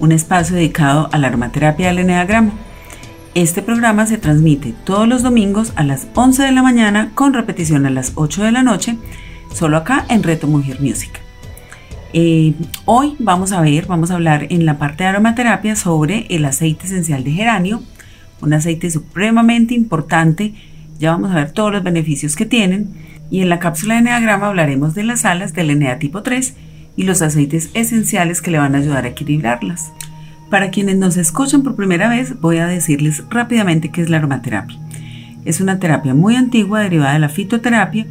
un espacio dedicado a la aromaterapia del eneagrama. Este programa se transmite todos los domingos a las 11 de la mañana con repetición a las 8 de la noche, solo acá en Reto Mujer Music. Eh, hoy vamos a ver, vamos a hablar en la parte de aromaterapia sobre el aceite esencial de geranio, un aceite supremamente importante. Ya vamos a ver todos los beneficios que tienen. Y en la cápsula de Enneagrama hablaremos de las alas del Enea tipo 3 y los aceites esenciales que le van a ayudar a equilibrarlas. Para quienes nos escuchan por primera vez, voy a decirles rápidamente qué es la aromaterapia. Es una terapia muy antigua derivada de la fitoterapia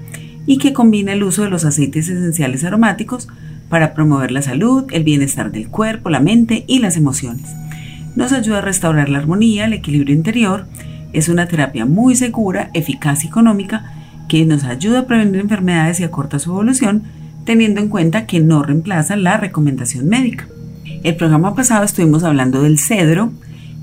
y que combina el uso de los aceites esenciales aromáticos para promover la salud, el bienestar del cuerpo, la mente y las emociones. Nos ayuda a restaurar la armonía, el equilibrio interior. Es una terapia muy segura, eficaz y económica que nos ayuda a prevenir enfermedades y acorta su evolución teniendo en cuenta que no reemplaza la recomendación médica. El programa pasado estuvimos hablando del cedro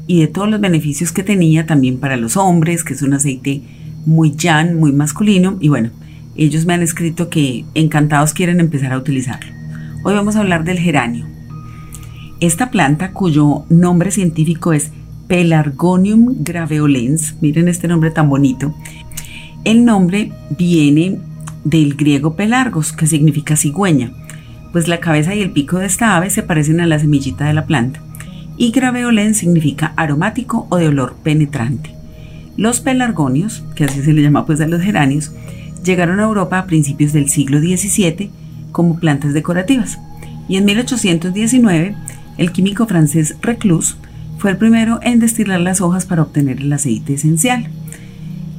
y de todos los beneficios que tenía también para los hombres, que es un aceite muy llano, muy masculino, y bueno, ellos me han escrito que encantados quieren empezar a utilizarlo. Hoy vamos a hablar del geranio. Esta planta, cuyo nombre científico es Pelargonium graveolens, miren este nombre tan bonito, el nombre viene del griego pelargos, que significa cigüeña, pues la cabeza y el pico de esta ave se parecen a la semillita de la planta. Y graveolens significa aromático o de olor penetrante. Los pelargonios, que así se le llama pues a los geranios, llegaron a Europa a principios del siglo XVII como plantas decorativas. Y en 1819, el químico francés Reclus fue el primero en destilar las hojas para obtener el aceite esencial.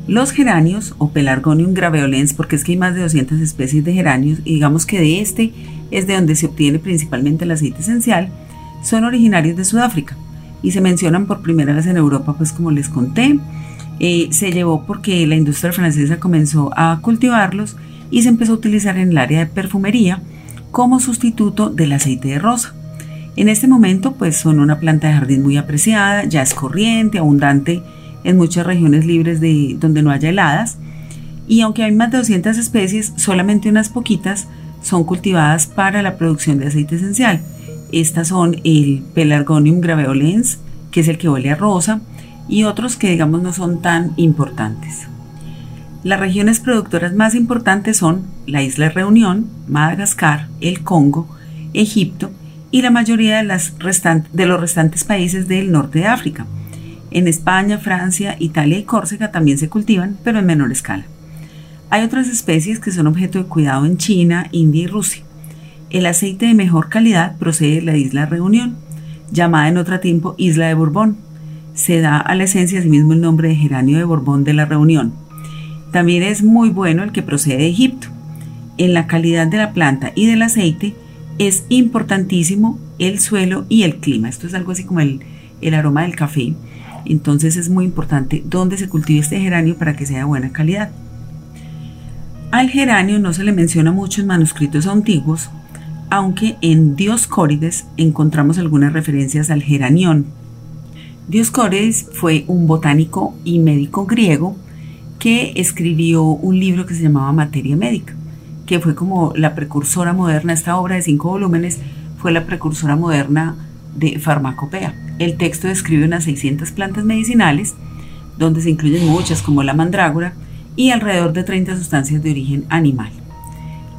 Los geranios o Pelargonium graveolens, porque es que hay más de 200 especies de geranios y digamos que de este es de donde se obtiene principalmente el aceite esencial, son originarios de Sudáfrica y se mencionan por primera vez en Europa, pues como les conté. Eh, se llevó porque la industria francesa comenzó a cultivarlos y se empezó a utilizar en el área de perfumería como sustituto del aceite de rosa. En este momento, pues son una planta de jardín muy apreciada, ya es corriente, abundante en muchas regiones libres de donde no haya heladas. Y aunque hay más de 200 especies, solamente unas poquitas son cultivadas para la producción de aceite esencial. Estas son el Pelargonium graveolens, que es el que huele a rosa, y otros que digamos no son tan importantes. Las regiones productoras más importantes son la isla Reunión, Madagascar, el Congo, Egipto y la mayoría de, las de los restantes países del norte de África. En España, Francia, Italia y Córcega también se cultivan, pero en menor escala. Hay otras especies que son objeto de cuidado en China, India y Rusia. El aceite de mejor calidad procede de la isla Reunión, llamada en otro tiempo Isla de Borbón. Se da a la esencia asimismo el nombre de geranio de Borbón de la Reunión. También es muy bueno el que procede de Egipto. En la calidad de la planta y del aceite es importantísimo el suelo y el clima. Esto es algo así como el, el aroma del café entonces es muy importante dónde se cultive este geranio para que sea de buena calidad. Al geranio no se le menciona mucho en manuscritos antiguos, aunque en Dioscórides encontramos algunas referencias al geranión. Dioscórides fue un botánico y médico griego que escribió un libro que se llamaba Materia Médica, que fue como la precursora moderna, esta obra de cinco volúmenes fue la precursora moderna de farmacopea. El texto describe unas 600 plantas medicinales, donde se incluyen muchas como la mandrágora y alrededor de 30 sustancias de origen animal.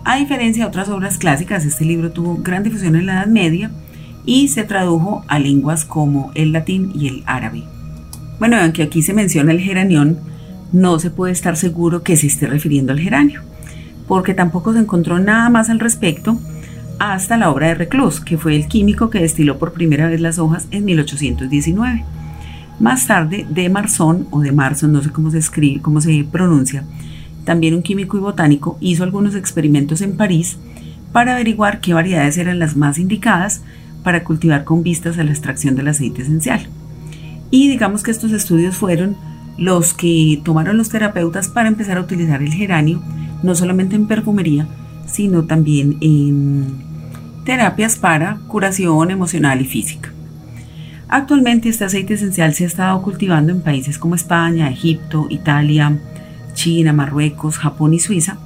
A diferencia de otras obras clásicas, este libro tuvo gran difusión en la Edad Media y se tradujo a lenguas como el latín y el árabe. Bueno, aunque aquí se menciona el geranión, no se puede estar seguro que se esté refiriendo al geranio, porque tampoco se encontró nada más al respecto hasta la obra de Reclus, que fue el químico que destiló por primera vez las hojas en 1819. Más tarde, de Marson o de Marson, no sé cómo se escribe, cómo se pronuncia, también un químico y botánico, hizo algunos experimentos en París para averiguar qué variedades eran las más indicadas para cultivar con vistas a la extracción del aceite esencial. Y digamos que estos estudios fueron los que tomaron los terapeutas para empezar a utilizar el geranio, no solamente en perfumería, sino también en terapias para curación emocional y física. Actualmente este aceite esencial se ha estado cultivando en países como España, Egipto, Italia, China, Marruecos, Japón y Suiza,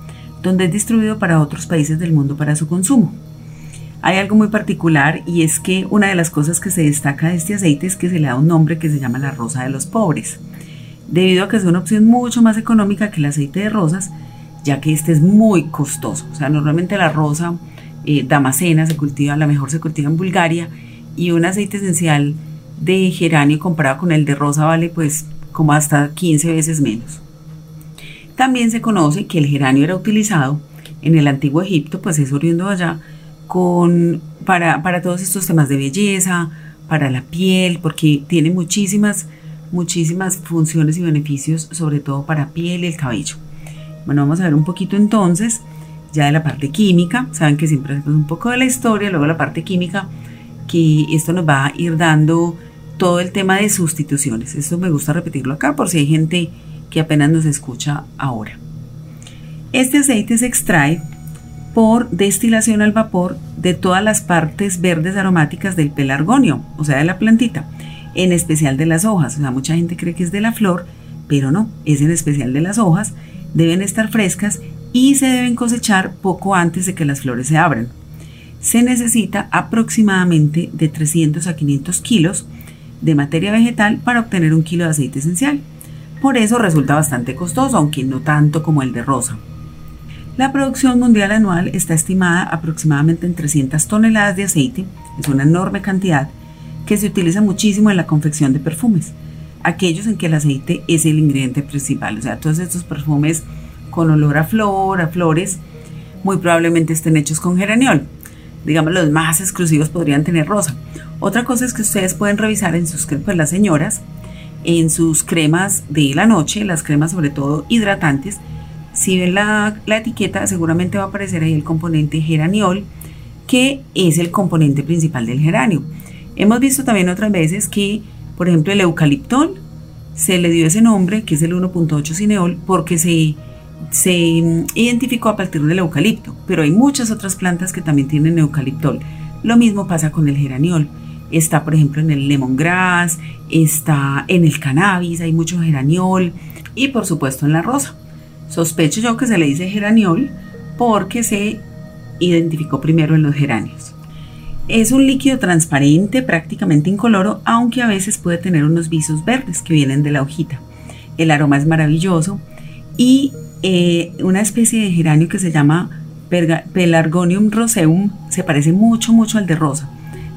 donde es distribuido para otros países del mundo para su consumo. Hay algo muy particular y es que una de las cosas que se destaca de este aceite es que se le da un nombre que se llama la rosa de los pobres, debido a que es una opción mucho más económica que el aceite de rosas, ya que este es muy costoso. O sea, normalmente la rosa eh, damascena se cultiva, la mejor se cultiva en Bulgaria, y un aceite esencial de geranio comparado con el de rosa vale pues como hasta 15 veces menos. También se conoce que el geranio era utilizado en el antiguo Egipto, pues es oriundo allá, con, para, para todos estos temas de belleza, para la piel, porque tiene muchísimas, muchísimas funciones y beneficios, sobre todo para piel y el cabello. Bueno, vamos a ver un poquito entonces ya de la parte química. Saben que siempre hacemos un poco de la historia, luego la parte química, que esto nos va a ir dando todo el tema de sustituciones. Esto me gusta repetirlo acá por si hay gente que apenas nos escucha ahora. Este aceite se extrae por destilación al vapor de todas las partes verdes aromáticas del pelargonio, o sea, de la plantita, en especial de las hojas. O sea, mucha gente cree que es de la flor, pero no, es en especial de las hojas. Deben estar frescas y se deben cosechar poco antes de que las flores se abran. Se necesita aproximadamente de 300 a 500 kilos de materia vegetal para obtener un kilo de aceite esencial. Por eso resulta bastante costoso, aunque no tanto como el de rosa. La producción mundial anual está estimada aproximadamente en 300 toneladas de aceite, es una enorme cantidad que se utiliza muchísimo en la confección de perfumes, aquellos en que el aceite es el ingrediente principal, o sea, todos estos perfumes con olor a flor, a flores, muy probablemente estén hechos con geraniol. Digamos, los más exclusivos podrían tener rosa. Otra cosa es que ustedes pueden revisar en sus, pues las señoras, en sus cremas de la noche, las cremas sobre todo hidratantes, si ven la, etiqueta, seguramente va a aparecer ahí el componente geraniol, que es el componente principal del geranio. Hemos visto también otras veces que, por ejemplo, el eucaliptol se le dio ese nombre, que es el 1.8 cineol, porque se, se identificó a partir del eucalipto, pero hay muchas otras plantas que también tienen eucaliptol. Lo mismo pasa con el geraniol. Está, por ejemplo, en el lemongrass, está en el cannabis, hay mucho geraniol y, por supuesto, en la rosa. Sospecho yo que se le dice geraniol porque se identificó primero en los geranios. Es un líquido transparente, prácticamente incoloro, aunque a veces puede tener unos visos verdes que vienen de la hojita. El aroma es maravilloso y eh, una especie de geranio que se llama Pelargonium roseum se parece mucho, mucho al de rosa.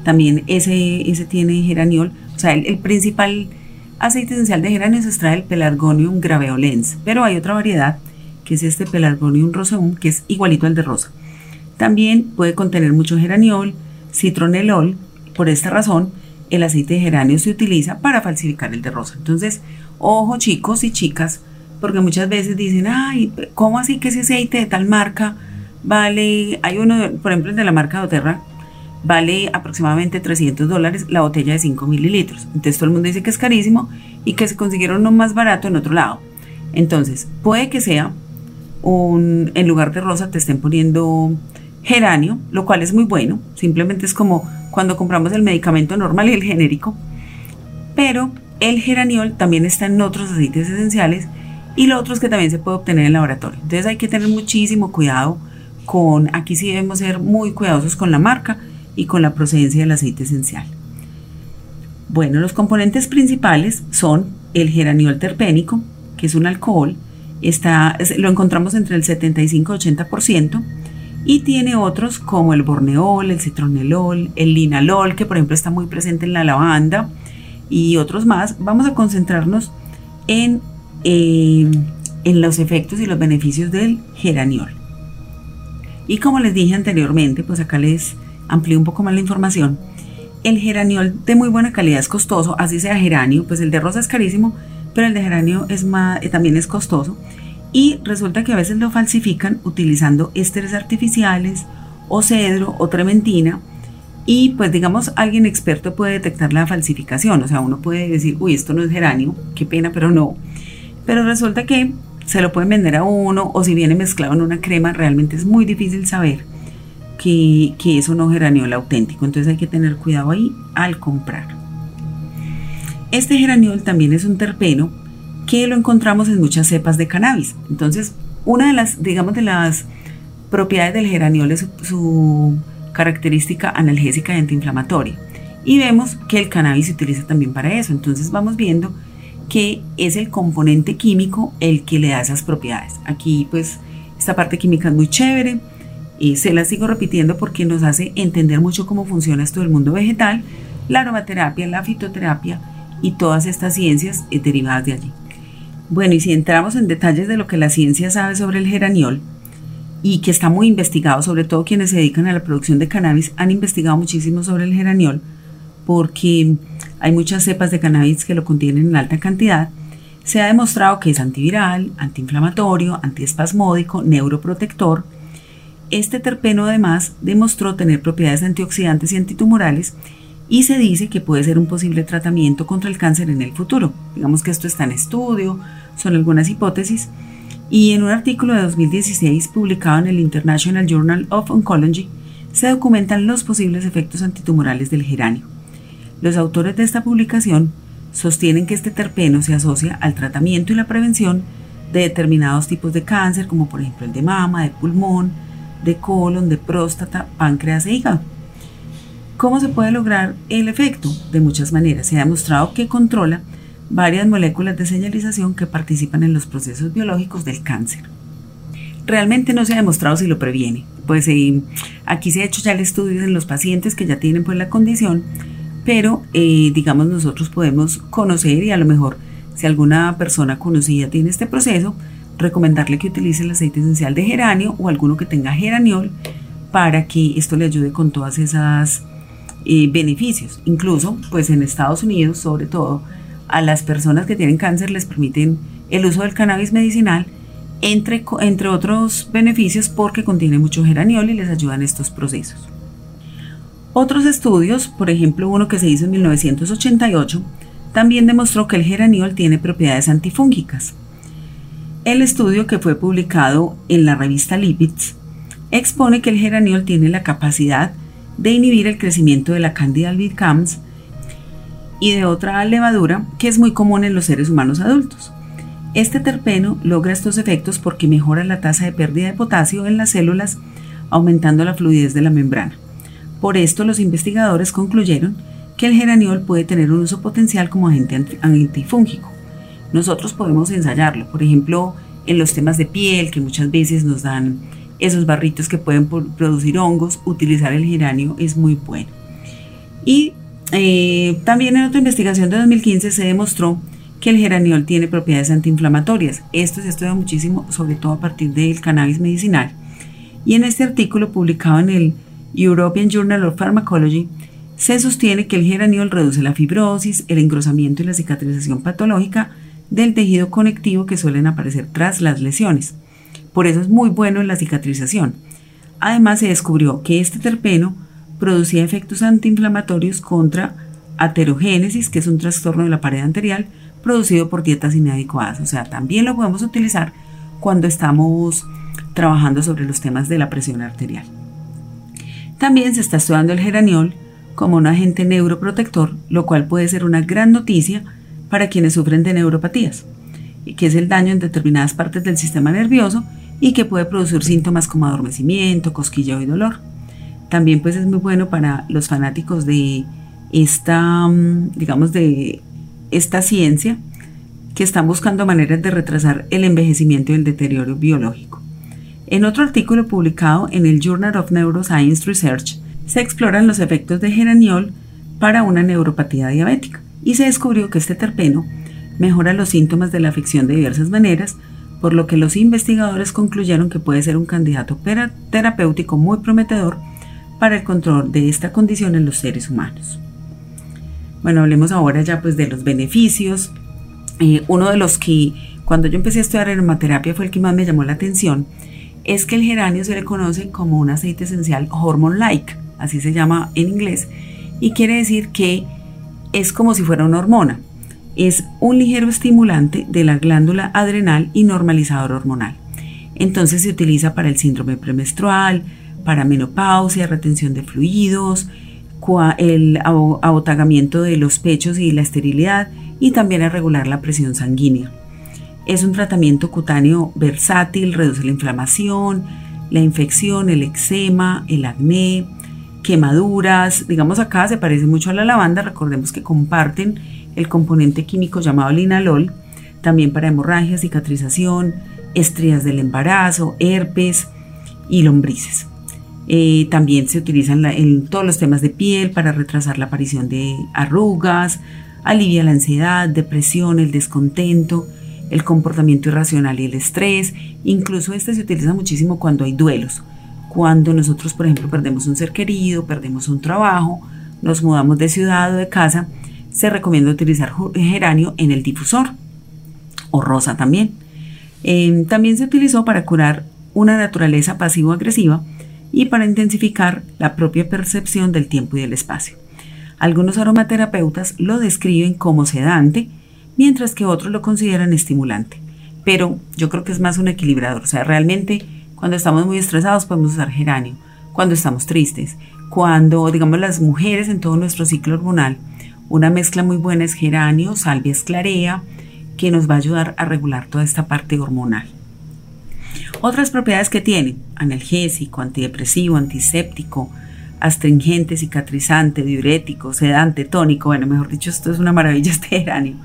También ese, ese tiene geraniol, o sea, el, el principal aceite esencial de geranio se extrae el Pelargonium graveolens, pero hay otra variedad que es este Pelargonium roseum, que es igualito al de rosa. También puede contener mucho geraniol, citronelol, por esta razón el aceite de geranio se utiliza para falsificar el de rosa. Entonces, ojo chicos y chicas, porque muchas veces dicen, ay, ¿cómo así que ese aceite de tal marca vale, hay uno, por ejemplo, el de la marca Doterra, vale aproximadamente 300 dólares la botella de 5 mililitros. Entonces todo el mundo dice que es carísimo y que se consiguieron uno más barato en otro lado. Entonces, puede que sea un, en lugar de rosa te estén poniendo geranio, lo cual es muy bueno. Simplemente es como cuando compramos el medicamento normal y el genérico. Pero el geraniol también está en otros aceites esenciales y lo otro es que también se puede obtener en laboratorio. Entonces hay que tener muchísimo cuidado con, aquí sí debemos ser muy cuidadosos con la marca y con la procedencia del aceite esencial. Bueno, los componentes principales son el geraniol terpénico, que es un alcohol, está, lo encontramos entre el 75 y 80%, y tiene otros como el borneol, el citronelol, el linalol, que por ejemplo está muy presente en la lavanda, y otros más. Vamos a concentrarnos en, eh, en los efectos y los beneficios del geraniol. Y como les dije anteriormente, pues acá les amplío un poco más la información. El geraniol de muy buena calidad es costoso, así sea geranio, pues el de rosa es carísimo, pero el de geranio es más, eh, también es costoso. Y resulta que a veces lo falsifican utilizando ésteres artificiales o cedro o trementina Y pues digamos, alguien experto puede detectar la falsificación, o sea, uno puede decir, uy, esto no es geranio, qué pena, pero no. Pero resulta que se lo pueden vender a uno o si viene mezclado en una crema, realmente es muy difícil saber que, que es no geraniol auténtico. Entonces hay que tener cuidado ahí al comprar. Este geraniol también es un terpeno que lo encontramos en muchas cepas de cannabis. Entonces, una de las, digamos, de las propiedades del geraniol es su, característica analgésica y antiinflamatoria. Y vemos que el cannabis se utiliza también para eso. Entonces vamos viendo que es el componente químico el que le da esas propiedades. Aquí pues esta parte química es muy chévere. Y se la sigo repitiendo porque nos hace entender mucho cómo funciona esto del mundo vegetal, la aromaterapia, la fitoterapia y todas estas ciencias eh, derivadas de allí. Bueno, y si entramos en detalles de lo que la ciencia sabe sobre el geraniol, y que está muy investigado, sobre todo quienes se dedican a la producción de cannabis han investigado muchísimo sobre el geraniol porque hay muchas cepas de cannabis que lo contienen en alta cantidad. Se ha demostrado que es antiviral, antiinflamatorio, antiespasmódico, neuroprotector. Este terpeno además demostró tener propiedades antioxidantes y antitumorales y se dice que puede ser un posible tratamiento contra el cáncer en el futuro. Digamos que esto está en estudio, son algunas hipótesis, y en un artículo de 2016 publicado en el International Journal of Oncology se documentan los posibles efectos antitumorales del geranio. Los autores de esta publicación sostienen que este terpeno se asocia al tratamiento y la prevención de determinados tipos de cáncer, como por ejemplo el de mama, de pulmón, de colon, de próstata, páncreas e hígado. ¿Cómo se puede lograr el efecto? De muchas maneras. Se ha demostrado que controla varias moléculas de señalización que participan en los procesos biológicos del cáncer. Realmente no se ha demostrado si lo previene, pues eh, aquí se ha hecho ya el estudio en los pacientes que ya tienen pues la condición, pero eh, digamos nosotros podemos conocer y a lo mejor si alguna persona conocida tiene este proceso, recomendarle que utilice el aceite esencial de geranio o alguno que tenga geraniol para que esto le ayude con todas esas eh, beneficios. Incluso, pues en Estados Unidos, sobre todo, a las personas que tienen cáncer les permiten el uso del cannabis medicinal, entre, entre otros beneficios porque contiene mucho geraniol y les ayuda en estos procesos. Otros estudios, por ejemplo uno que se hizo en 1988, también demostró que el geraniol tiene propiedades antifúngicas. El estudio que fue publicado en la revista Lipids expone que el geraniol tiene la capacidad de inhibir el crecimiento de la Candida albicans y de otra levadura que es muy común en los seres humanos adultos. Este terpeno logra estos efectos porque mejora la tasa de pérdida de potasio en las células, aumentando la fluidez de la membrana. Por esto los investigadores concluyeron que el geraniol puede tener un uso potencial como agente antifúngico. Nosotros podemos ensayarlo, por ejemplo, en los temas de piel, que muchas veces nos dan esos barritos que pueden producir hongos, utilizar el geranio es muy bueno. Y eh, también en otra investigación de 2015 se demostró que el geraniol tiene propiedades antiinflamatorias. Esto se estudia muchísimo, sobre todo a partir del cannabis medicinal. Y en este artículo publicado en el European Journal of Pharmacology, se sostiene que el geraniol reduce la fibrosis, el engrosamiento y la cicatrización patológica del tejido conectivo que suelen aparecer tras las lesiones. Por eso es muy bueno en la cicatrización. Además se descubrió que este terpeno producía efectos antiinflamatorios contra aterogénesis, que es un trastorno de la pared anterior producido por dietas inadecuadas. O sea, también lo podemos utilizar cuando estamos trabajando sobre los temas de la presión arterial. También se está estudiando el geraniol como un agente neuroprotector, lo cual puede ser una gran noticia para quienes sufren de neuropatías, que es el daño en determinadas partes del sistema nervioso y que puede producir síntomas como adormecimiento, cosquilleo y dolor. También pues es muy bueno para los fanáticos de esta, mm, digamos, de esta ciencia que están buscando maneras de retrasar el envejecimiento y el deterioro biológico. En otro artículo publicado en el Journal of Neuroscience Research se exploran los efectos de geraniol para una neuropatía diabética y se descubrió que este terpeno mejora los síntomas de la afección de diversas maneras, por lo que los investigadores concluyeron que puede ser un candidato terapéutico muy prometedor para el control de esta condición en los seres humanos. Bueno, hablemos ahora ya pues de los beneficios. Eh, uno de los que cuando yo empecé a estudiar aromaterapia fue el que más me llamó la atención, es que el geranio se le conoce como un aceite esencial hormone-like, así se llama en inglés, y quiere decir que es como si fuera una hormona. Es un ligero estimulante de la glándula adrenal y normalizador hormonal. Entonces se utiliza para el síndrome premenstrual, para menopausia, retención de fluidos, el abotagamiento de los pechos y la esterilidad y también a regular la presión sanguínea. Es un tratamiento cutáneo versátil, reduce la inflamación, la infección, el eczema, el acné, quemaduras. Digamos acá se parece mucho a la lavanda, recordemos que comparten el componente químico llamado linalol, también para hemorragia, cicatrización, estrías del embarazo, herpes y lombrices. Eh, también se utilizan en todos los temas de piel para retrasar la aparición de arrugas, alivia la ansiedad, depresión, el descontento, el comportamiento irracional y el estrés. Incluso este se utiliza muchísimo cuando hay duelos. Cuando nosotros, por ejemplo, perdemos un ser querido, perdemos un trabajo, nos mudamos de ciudad o de casa, se recomienda utilizar geranio en el difusor o rosa también. Em, también se utilizó para curar una naturaleza pasivo-agresiva y para intensificar la propia percepción del tiempo y del espacio. Algunos aromaterapeutas lo describen como sedante, mientras que otros lo consideran estimulante. Pero yo creo que es más un equilibrador. O sea, realmente cuando estamos muy estresados podemos usar geranio. Cuando estamos tristes, cuando, digamos, las mujeres en todo nuestro ciclo hormonal, una mezcla muy buena es geranio, salvia esclarea, que nos va a ayudar a regular toda esta parte hormonal. Otras propiedades que tiene, analgésico, antidepresivo, antiséptico, astringente, cicatrizante, diurético, sedante, tónico, bueno, mejor dicho, esto es una maravilla este geranio.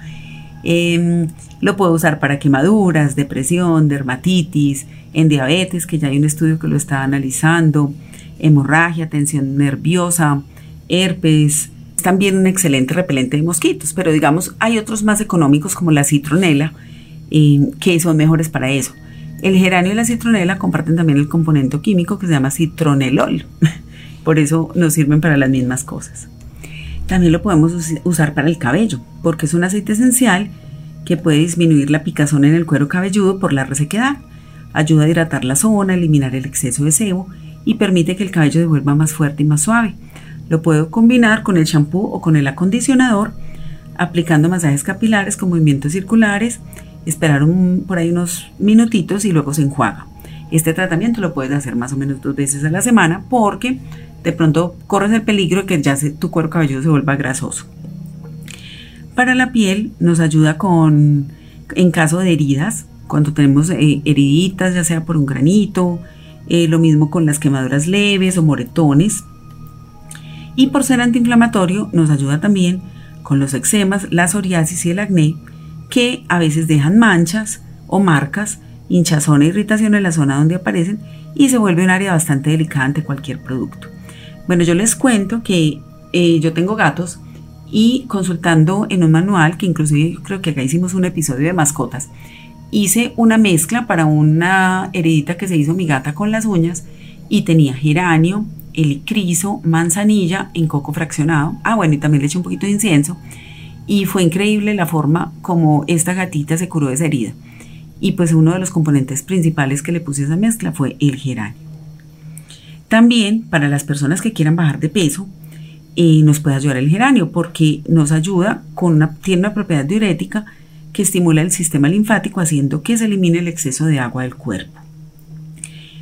Em, lo puedo usar para quemaduras, depresión, dermatitis, en diabetes, que ya hay un estudio que lo está analizando, hemorragia, tensión nerviosa, herpes. Es también un excelente repelente de mosquitos, pero digamos, hay otros más económicos como la citronela, em, que son mejores para eso. El geranio y la citronela comparten también el componente químico que se llama citronelol. Por eso nos sirven para las mismas cosas. También lo podemos usar para el cabello, porque es un aceite esencial que puede disminuir la picazón en el cuero cabelludo por la resequedad. Ayuda a hidratar la zona, eliminar el exceso de sebo y permite que el cabello se vuelva más fuerte y más suave. Lo puedo combinar con el champú o con el acondicionador, aplicando masajes capilares con movimientos circulares esperar por ahí unos minutitos y luego se enjuaga. Este tratamiento lo puedes hacer más o menos dos veces a la semana porque de pronto corres el peligro de que ya tu cuero cabelludo se vuelva grasoso. Para la piel nos ayuda con, en caso de heridas, cuando tenemos eh, heriditas, ya sea por un granito, eh, lo mismo con las quemaduras leves o moretones. Y por ser antiinflamatorio nos ayuda también con los eczemas, la psoriasis y el acné, que a veces dejan manchas o marcas, hinchazón e irritación en la zona donde aparecen y se vuelve un área bastante delicada ante cualquier producto. Bueno, yo les cuento que eh, yo tengo gatos y consultando en un manual, que inclusive creo que acá hicimos un episodio de mascotas, hice una mezcla para una heredita que se hizo mi gata con las uñas y tenía geranio, helicriso, manzanilla en coco fraccionado. Ah, bueno, y también le eché un poquito de incienso y fue increíble la forma como esta gatita se curó de esa herida. Y pues uno de los componentes principales que le puse a esa mezcla fue el geranio. También para las personas que quieran bajar de peso, eh, nos puede ayudar el geranio porque nos ayuda con una, tiene una propiedad diurética que estimula el sistema linfático haciendo que se elimine el exceso de agua del cuerpo.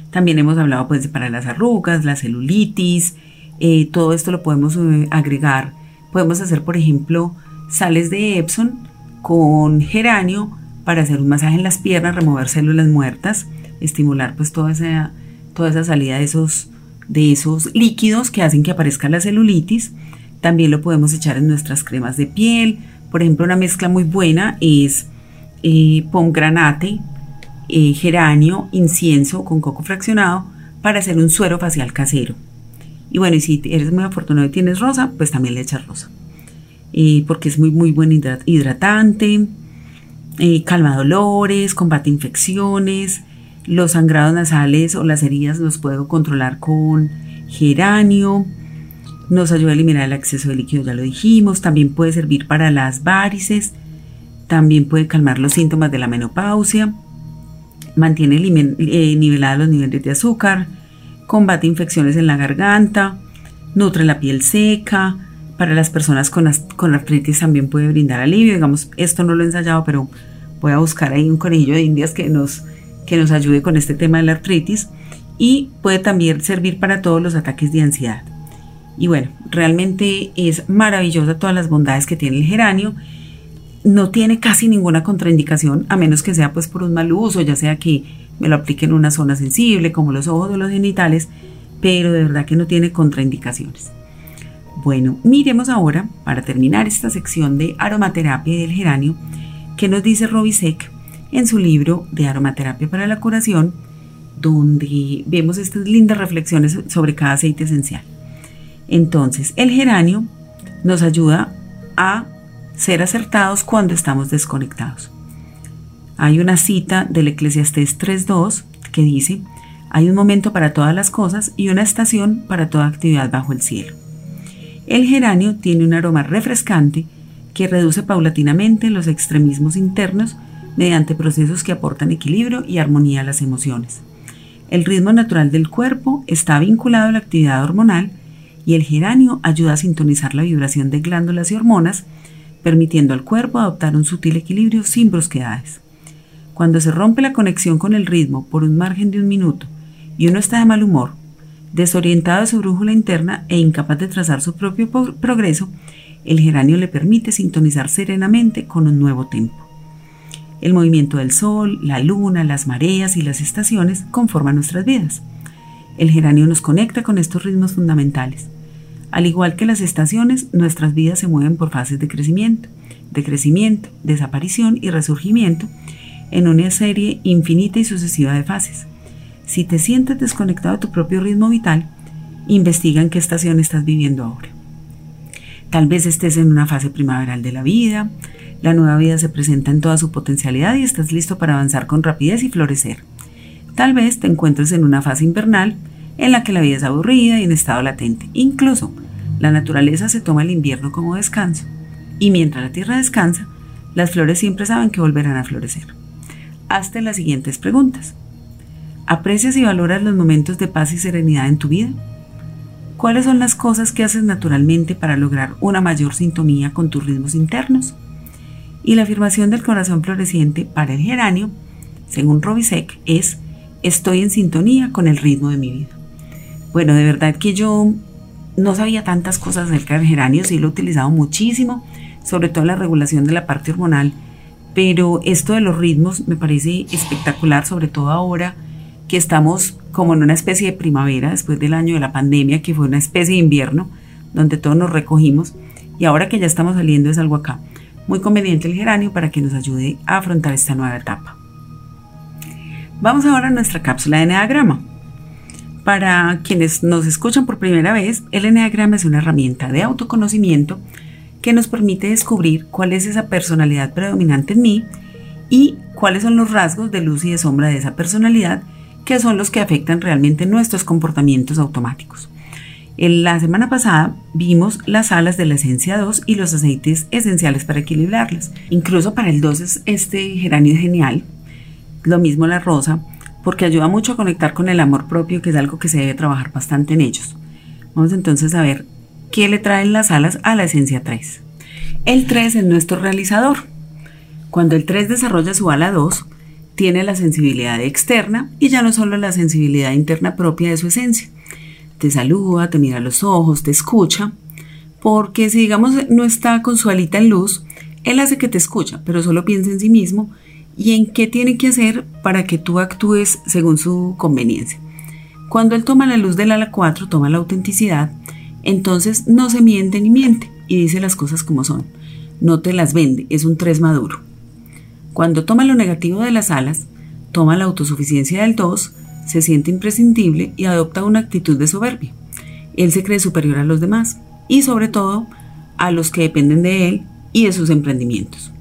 También hemos hablado pues para las arrugas, la celulitis, eh, todo esto lo podemos eh, agregar. Podemos hacer por ejemplo sales de Epson con geranio para hacer un masaje en las piernas, remover células muertas, estimular pues toda esa, toda esa salida de esos, de esos líquidos que hacen que aparezca la celulitis. También lo podemos echar en nuestras cremas de piel. Por ejemplo, una mezcla muy buena es eh, pomgranate, eh, geranio, incienso con coco fraccionado para hacer un suero facial casero. Y bueno, si eres muy afortunado y tienes rosa, pues también le echas rosa. Eh, porque es muy, muy buen hidratante, eh, calma dolores, combate infecciones, los sangrados nasales o las heridas los puedo controlar con geranio, nos ayuda a eliminar el exceso de líquido, ya lo dijimos, también puede servir para las varices, también puede calmar los síntomas de la menopausia, mantiene eh, nivelados los niveles de azúcar, combate infecciones en la garganta, nutre la piel seca, para las personas con, con artritis también puede brindar alivio, digamos, esto no lo he ensayado, pero voy a buscar ahí un conejillo de indias que nos, que nos ayude con este tema de la artritis y puede también servir para todos los ataques de ansiedad. Y bueno, realmente es maravillosa todas las bondades que tiene el geranio. No tiene casi ninguna contraindicación, a menos que sea pues por un mal uso, ya sea que me lo aplique en una zona sensible como los ojos o los genitales, pero de verdad que no tiene contraindicaciones. Bueno, miremos ahora, para terminar esta sección de aromaterapia y del geranio, que nos dice Robisek en su libro de aromaterapia para la curación, donde vemos estas lindas reflexiones sobre cada aceite esencial. Entonces, el geranio nos ayuda a ser acertados cuando estamos desconectados. Hay una cita del Eclesiastés 3.2 que dice, hay un momento para todas las cosas y una estación para toda actividad bajo el cielo. El geranio tiene un aroma refrescante que reduce paulatinamente los extremismos internos mediante procesos que aportan equilibrio y armonía a las emociones. El ritmo natural del cuerpo está vinculado a la actividad hormonal y el geranio ayuda a sintonizar la vibración de glándulas y hormonas, permitiendo al cuerpo adoptar un sutil equilibrio sin brusquedades. Cuando se rompe la conexión con el ritmo por un margen de un minuto y uno está de mal humor, desorientado de su brújula interna e incapaz de trazar su propio progreso, el geranio le permite sintonizar serenamente con un nuevo tempo. El movimiento del sol, la luna, las mareas y las estaciones conforman nuestras vidas. El geranio nos conecta con estos ritmos fundamentales. Al igual que las estaciones, nuestras vidas se mueven por fases de crecimiento, de crecimiento, desaparición y resurgimiento en una serie infinita y sucesiva de fases. Si te sientes desconectado de tu propio ritmo vital, investiga en qué estación estás viviendo ahora. Tal vez estés en una fase primaveral de la vida, la nueva vida se presenta en toda su potencialidad y estás listo para avanzar con rapidez y florecer. Tal vez te encuentres en una fase invernal en la que la vida es aburrida y en estado latente. Incluso la naturaleza se toma el invierno como descanso. Y mientras la tierra descansa, las flores siempre saben que volverán a florecer. Hazte las siguientes preguntas. ¿Aprecias y valoras los momentos de paz y serenidad en tu vida? ¿Cuáles son las cosas que haces naturalmente para lograr una mayor sintonía con tus ritmos internos? Y la afirmación del corazón floreciente para el geranio, según Robisek, es estoy en sintonía con el ritmo de mi vida. Bueno, de verdad que yo no sabía tantas cosas acerca del geranio, sí lo he utilizado muchísimo, sobre todo la regulación de la parte hormonal, pero esto de los ritmos me parece espectacular, sobre todo ahora que estamos como en una especie de primavera después del año de la pandemia, que fue una especie de invierno, donde todos nos recogimos, y ahora que ya estamos saliendo es algo acá. Muy conveniente el geranio para que nos ayude a afrontar esta nueva etapa. Vamos ahora a nuestra cápsula de Enneagrama. Para quienes nos escuchan por primera vez, el Enneagrama es una herramienta de autoconocimiento que nos permite descubrir cuál es esa personalidad predominante en mí y cuáles son los rasgos de luz y de sombra de esa personalidad que son los que afectan realmente nuestros comportamientos automáticos. En la semana pasada vimos las alas de la esencia 2 y los aceites esenciales para equilibrarlas. Incluso para el 2 este geranio genial lo mismo la rosa, porque ayuda mucho a conectar con el amor propio, que es algo que se debe trabajar bastante en ellos. Vamos entonces a ver qué le traen las alas a la esencia 3. El 3 es nuestro realizador. Cuando el 3 desarrolla su ala 2, tiene la sensibilidad externa y ya no solo la sensibilidad interna propia de su esencia. Te saluda, te mira los ojos, te escucha, porque si digamos no está con su alita en luz, él hace que te escucha, pero solo piensa en sí mismo y en qué tiene que hacer para que tú actúes según su conveniencia. Cuando él toma la luz del ala 4, toma la autenticidad, entonces no se miente ni miente y dice las cosas como son. No te las vende, es un 3 maduro. Cuando toma lo negativo de las alas, toma la autosuficiencia del 2, se siente imprescindible y adopta una actitud de soberbia. Él se cree superior a los demás y sobre todo a los que dependen de él y de sus emprendimientos.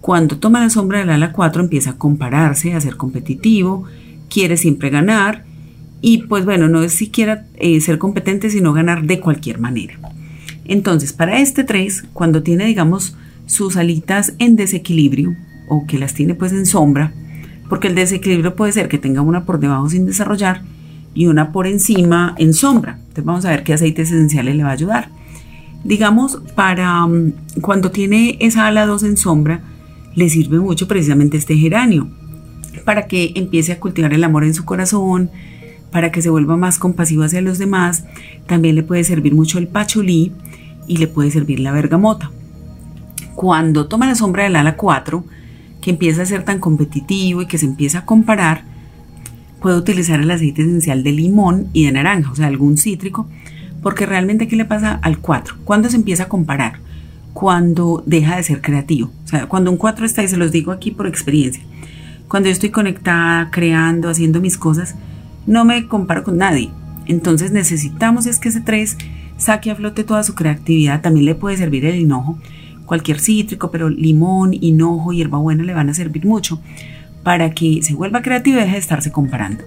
Cuando toma la sombra del ala 4 empieza a compararse, a ser competitivo, quiere siempre ganar y pues bueno, no es siquiera eh, ser competente, sino ganar de cualquier manera. Entonces, para este 3, cuando tiene, digamos, sus alitas en desequilibrio o que las tiene pues en sombra, porque el desequilibrio puede ser que tenga una por debajo sin desarrollar y una por encima en sombra. Entonces vamos a ver qué aceites esenciales le va a ayudar. Digamos, para mm, cuando tiene esa ala 2 en sombra, le sirve mucho precisamente este geranio, para que empiece a cultivar el amor en su corazón, para que se vuelva más compasivo hacia los demás. También le puede servir mucho el pachulí y le puede servir la bergamota. Cuando toma la sombra del ala 4, que empieza a ser tan competitivo y que se empieza a comparar, puede utilizar el aceite esencial de limón y de naranja, o sea, algún cítrico, porque realmente ¿qué le pasa al 4? Cuando se empieza a comparar? Cuando deja de ser creativo. O sea, cuando un 4 está, y se los digo aquí por experiencia, cuando yo estoy conectada, creando, haciendo mis cosas, no me comparo con nadie. Entonces necesitamos es que ese 3 saque a flote toda su creatividad. También le puede servir el hinojo, cualquier cítrico, pero limón, hinojo, hierbabuena le van a servir mucho para que se vuelva creativo y deje de estarse comparando.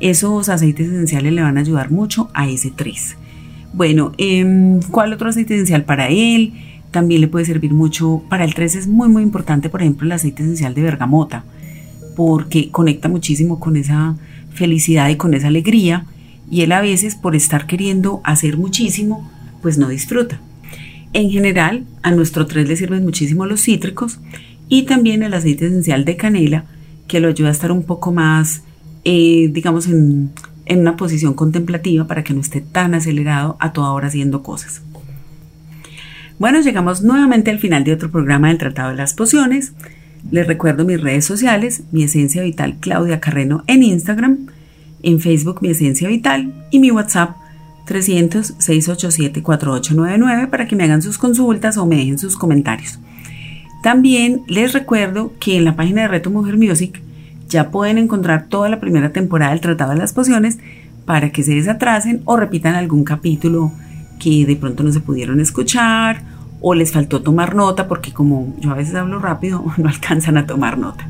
Esos aceites esenciales le van a ayudar mucho a ese 3. Bueno, em, ¿cuál otro aceite esencial para él? También le puede servir mucho. Para el 3 es muy, muy importante, por ejemplo, el aceite esencial de bergamota, porque conecta muchísimo con esa felicidad y con esa alegría. Y él a veces, por estar queriendo hacer muchísimo, pues no disfruta. En general, a nuestro 3 le sirven muchísimo los cítricos y también el aceite esencial de canela, que lo ayuda a estar un poco más, eh, digamos, en, en una posición contemplativa para que no esté tan acelerado a toda hora haciendo cosas. Bueno, llegamos nuevamente al final de otro programa del Tratado de las Pociones. Les recuerdo mis redes sociales, mi esencia vital Claudia Carreno en Instagram, en Facebook mi esencia vital y mi WhatsApp 300-687-4899 para que me hagan sus consultas o me dejen sus comentarios. También les recuerdo que en la página de Reto Mujer Music ya pueden encontrar toda la primera temporada del Tratado de las Pociones para que se desatrasen o repitan algún capítulo que de pronto no se pudieron escuchar o les faltó tomar nota porque como yo a veces hablo rápido no alcanzan a tomar nota.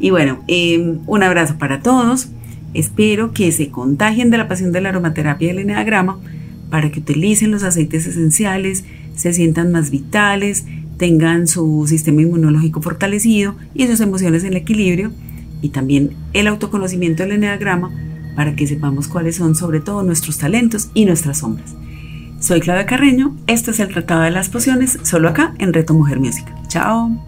Y bueno, em, un abrazo para todos. Espero que se contagien de la pasión de la aromaterapia y el eneagrama para que utilicen los aceites esenciales, se sientan más vitales, tengan su sistema inmunológico fortalecido y sus emociones en equilibrio y también el autoconocimiento del eneagrama para que sepamos cuáles son sobre todo nuestros talentos y nuestras sombras. Soy Claudia Carreño, esto es el Tratado de las Pociones, solo acá en Reto Mujer Música. Chao.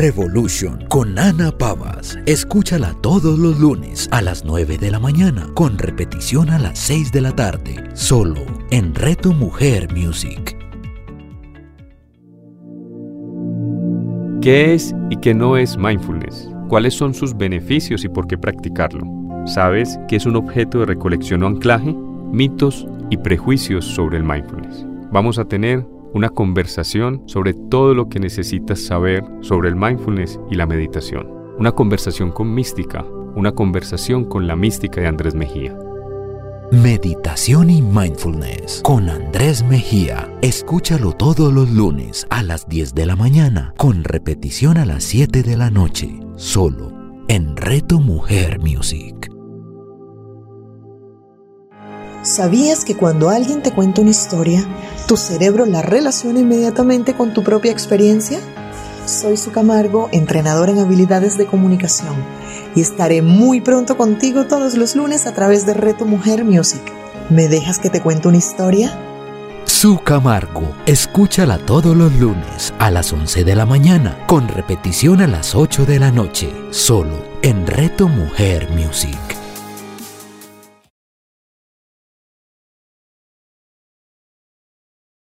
Revolution con Ana Pavas. Escúchala todos los lunes a las 9 de la mañana, con repetición a las 6 de la tarde, solo en Reto Mujer Music. ¿Qué es y qué no es mindfulness? ¿Cuáles son sus beneficios y por qué practicarlo? ¿Sabes qué es un objeto de recolección o anclaje? Mitos y prejuicios sobre el mindfulness. Vamos a tener una conversación sobre todo lo que necesitas saber sobre el mindfulness y la meditación. Una conversación con mística, una conversación con la mística de Andrés Mejía. Meditación y Mindfulness con Andrés Mejía. Escúchalo todos los lunes a las 10 de la mañana, con repetición a las 7 de la noche, solo en Reto Mujer Music. ¿Sabías que cuando alguien te cuenta una historia, tu cerebro la relaciona inmediatamente con tu propia experiencia? Soy Su Camargo, entrenador en habilidades de comunicación, y estaré muy pronto contigo todos los lunes a través de Reto Mujer Music. ¿Me dejas que te cuente una historia? Su Camargo, escúchala todos los lunes a las 11 de la mañana, con repetición a las 8 de la noche, solo en Reto Mujer Music.